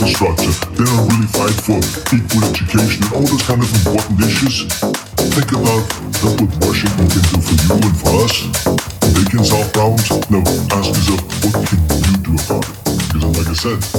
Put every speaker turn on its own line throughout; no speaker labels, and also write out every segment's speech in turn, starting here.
infrastructure. They don't really fight for equal education and all those kind of important issues. Think about what Washington can do for you and for us. They can solve problems. Now ask yourself, what can you do about it? Because like I said,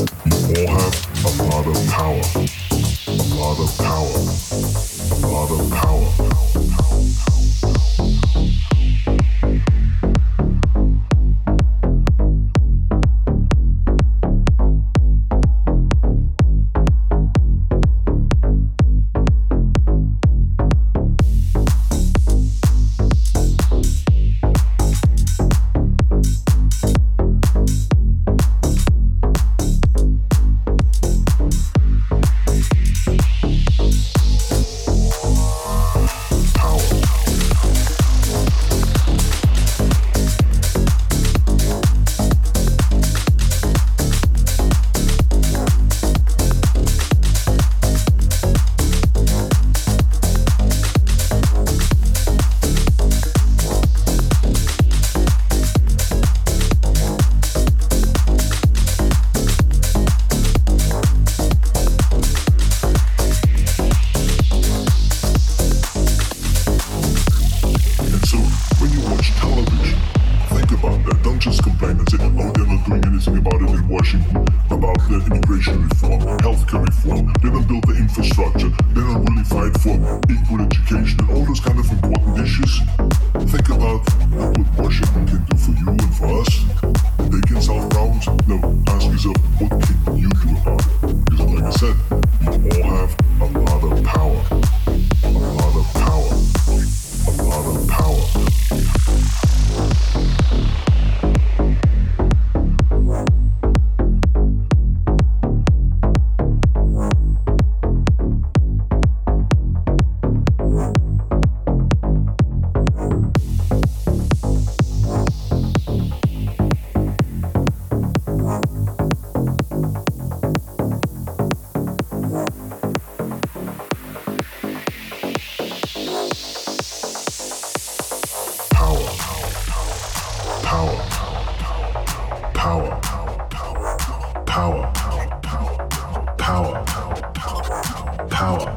power, power, power,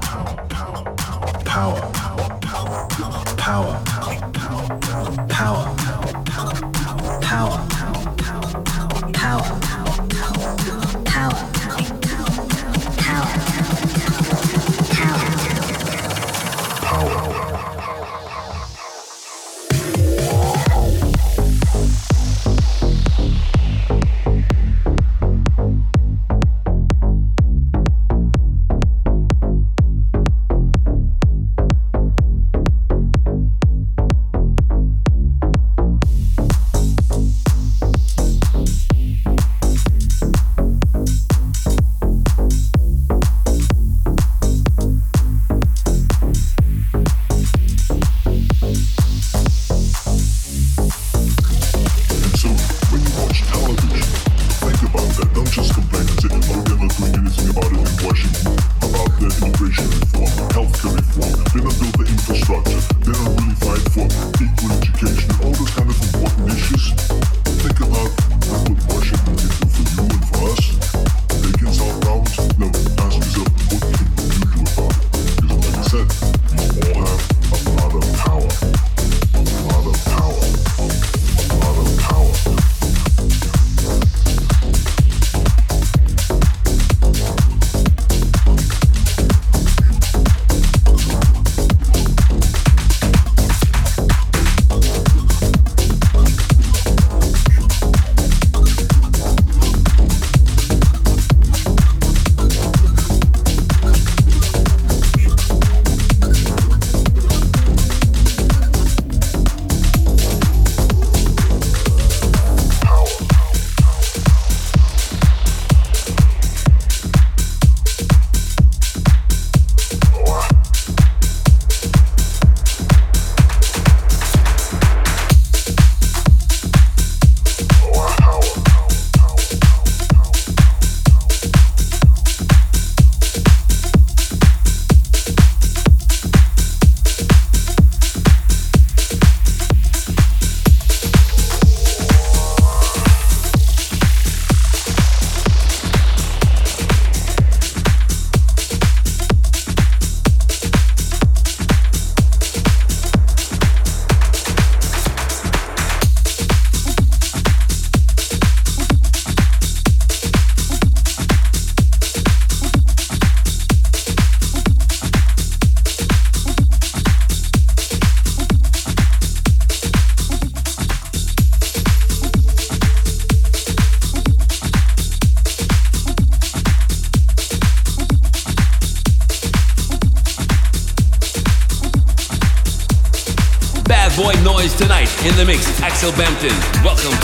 power, power.
Axel Bampton. Welcome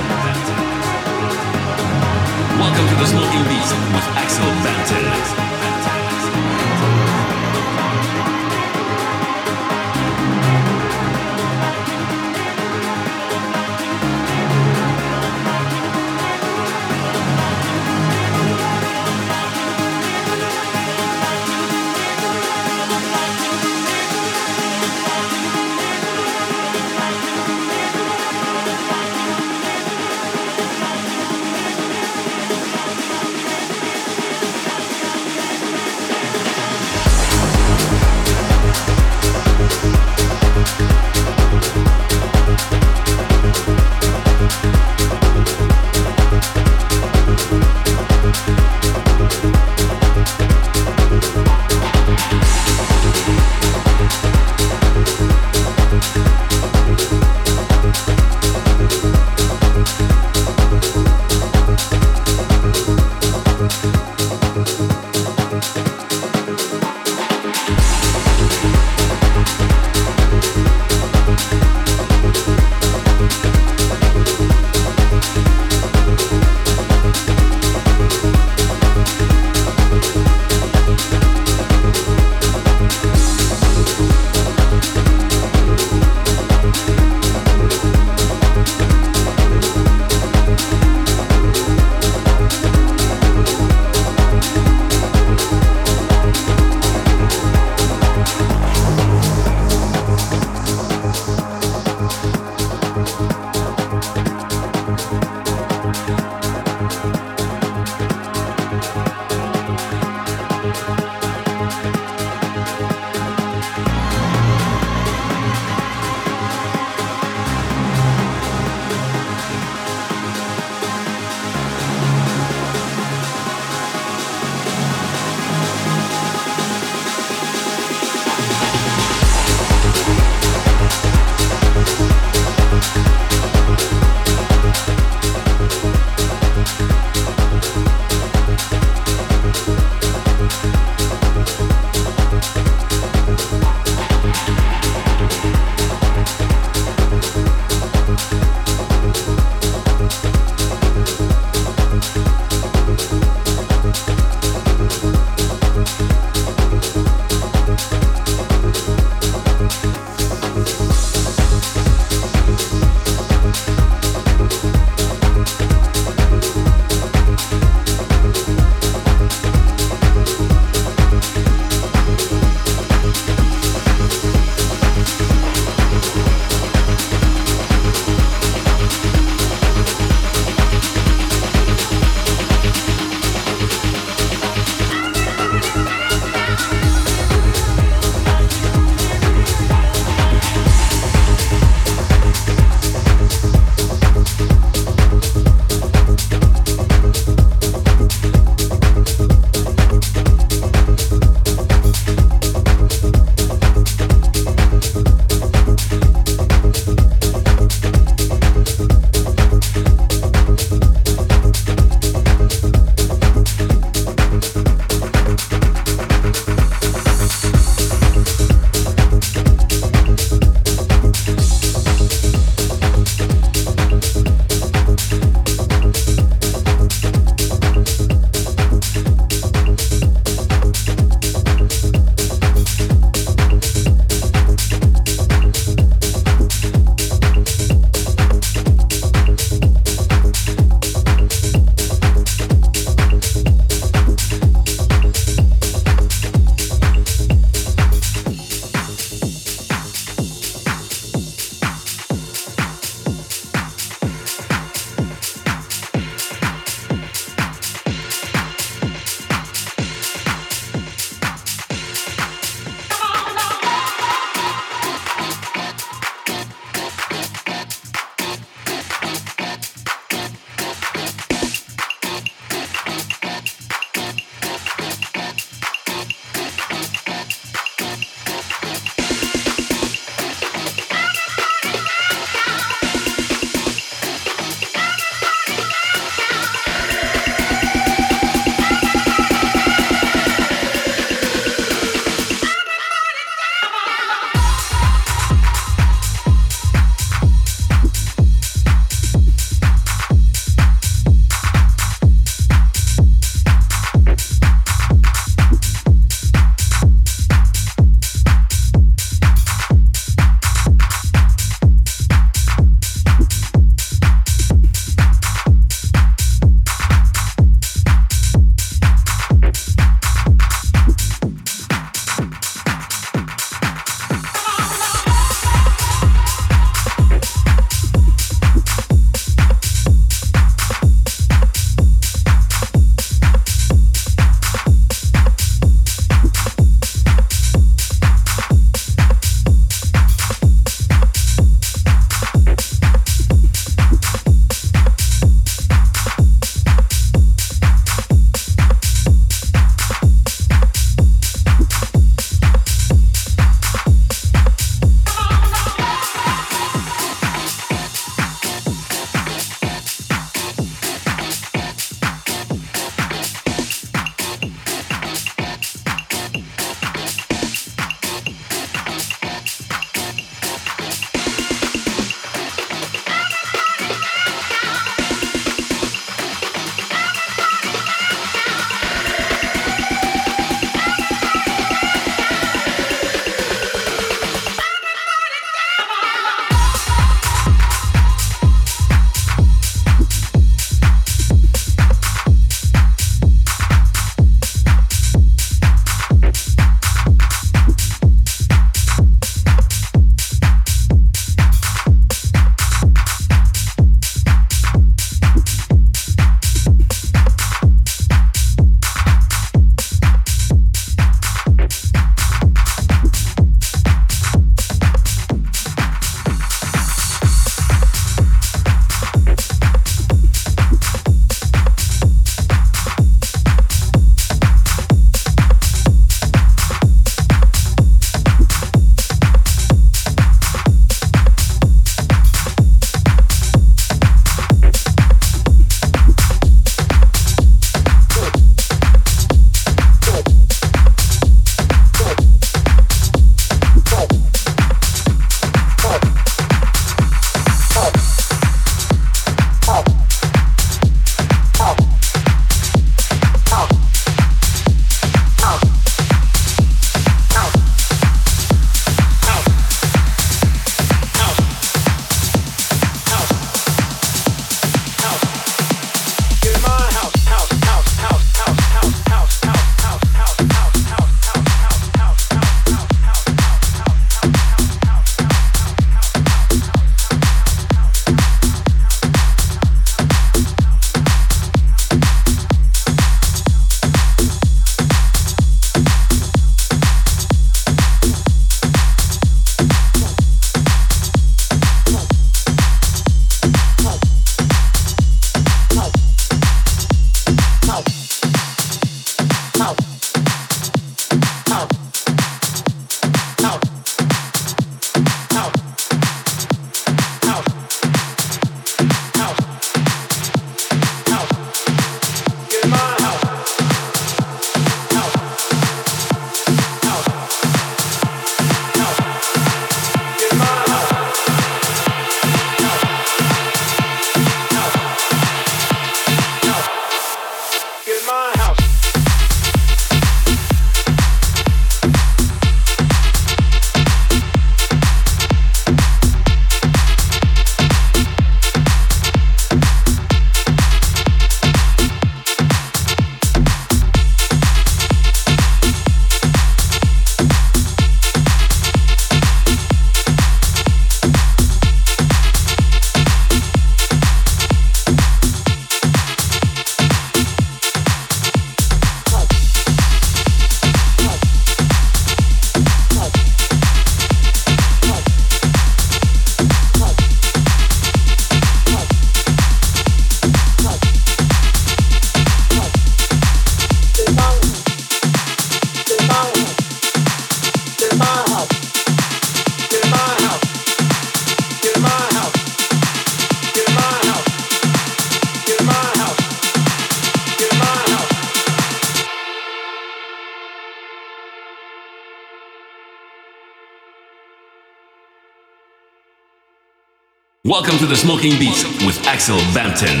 Welcome to the Smoking Beats with Axel Bampton.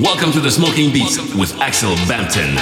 Welcome to the Smoking Beats with Axel Bampton.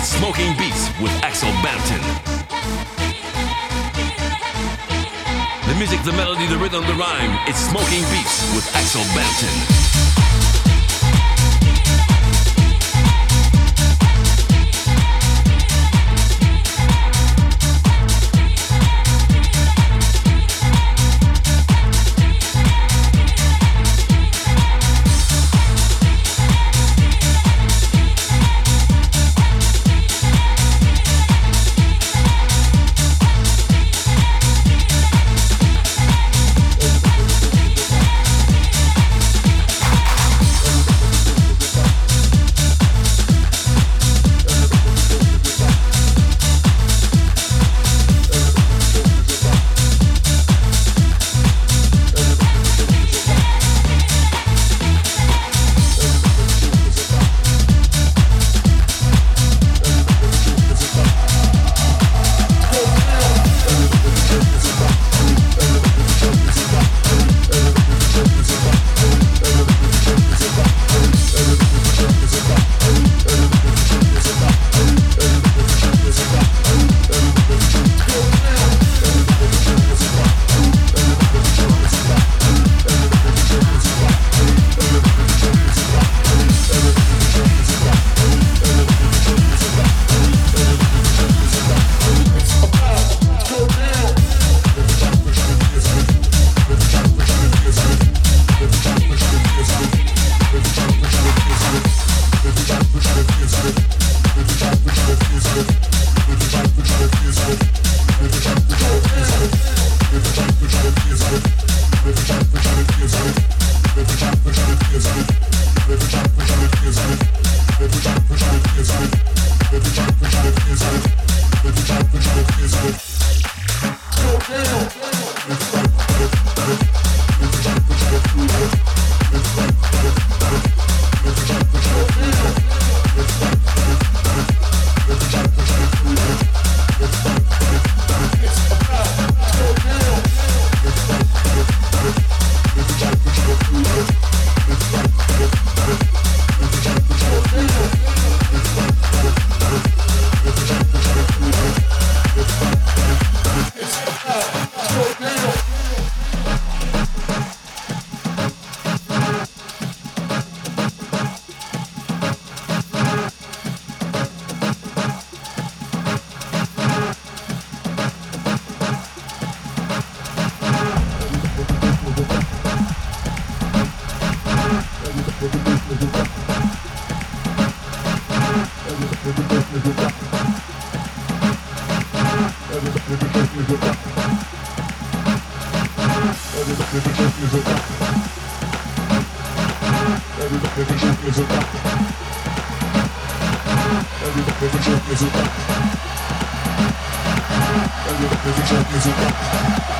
It's Smoking Beats with Axel Banton. The music, the melody, the rhythm, the rhyme. It's Smoking Beats with Axel Banton. Music, it music.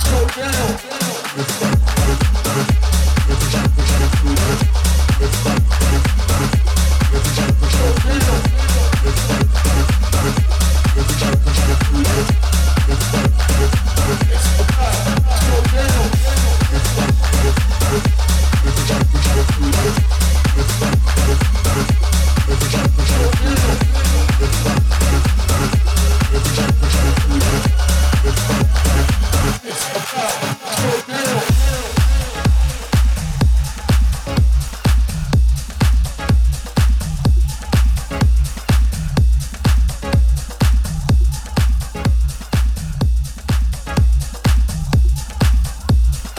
Slow down.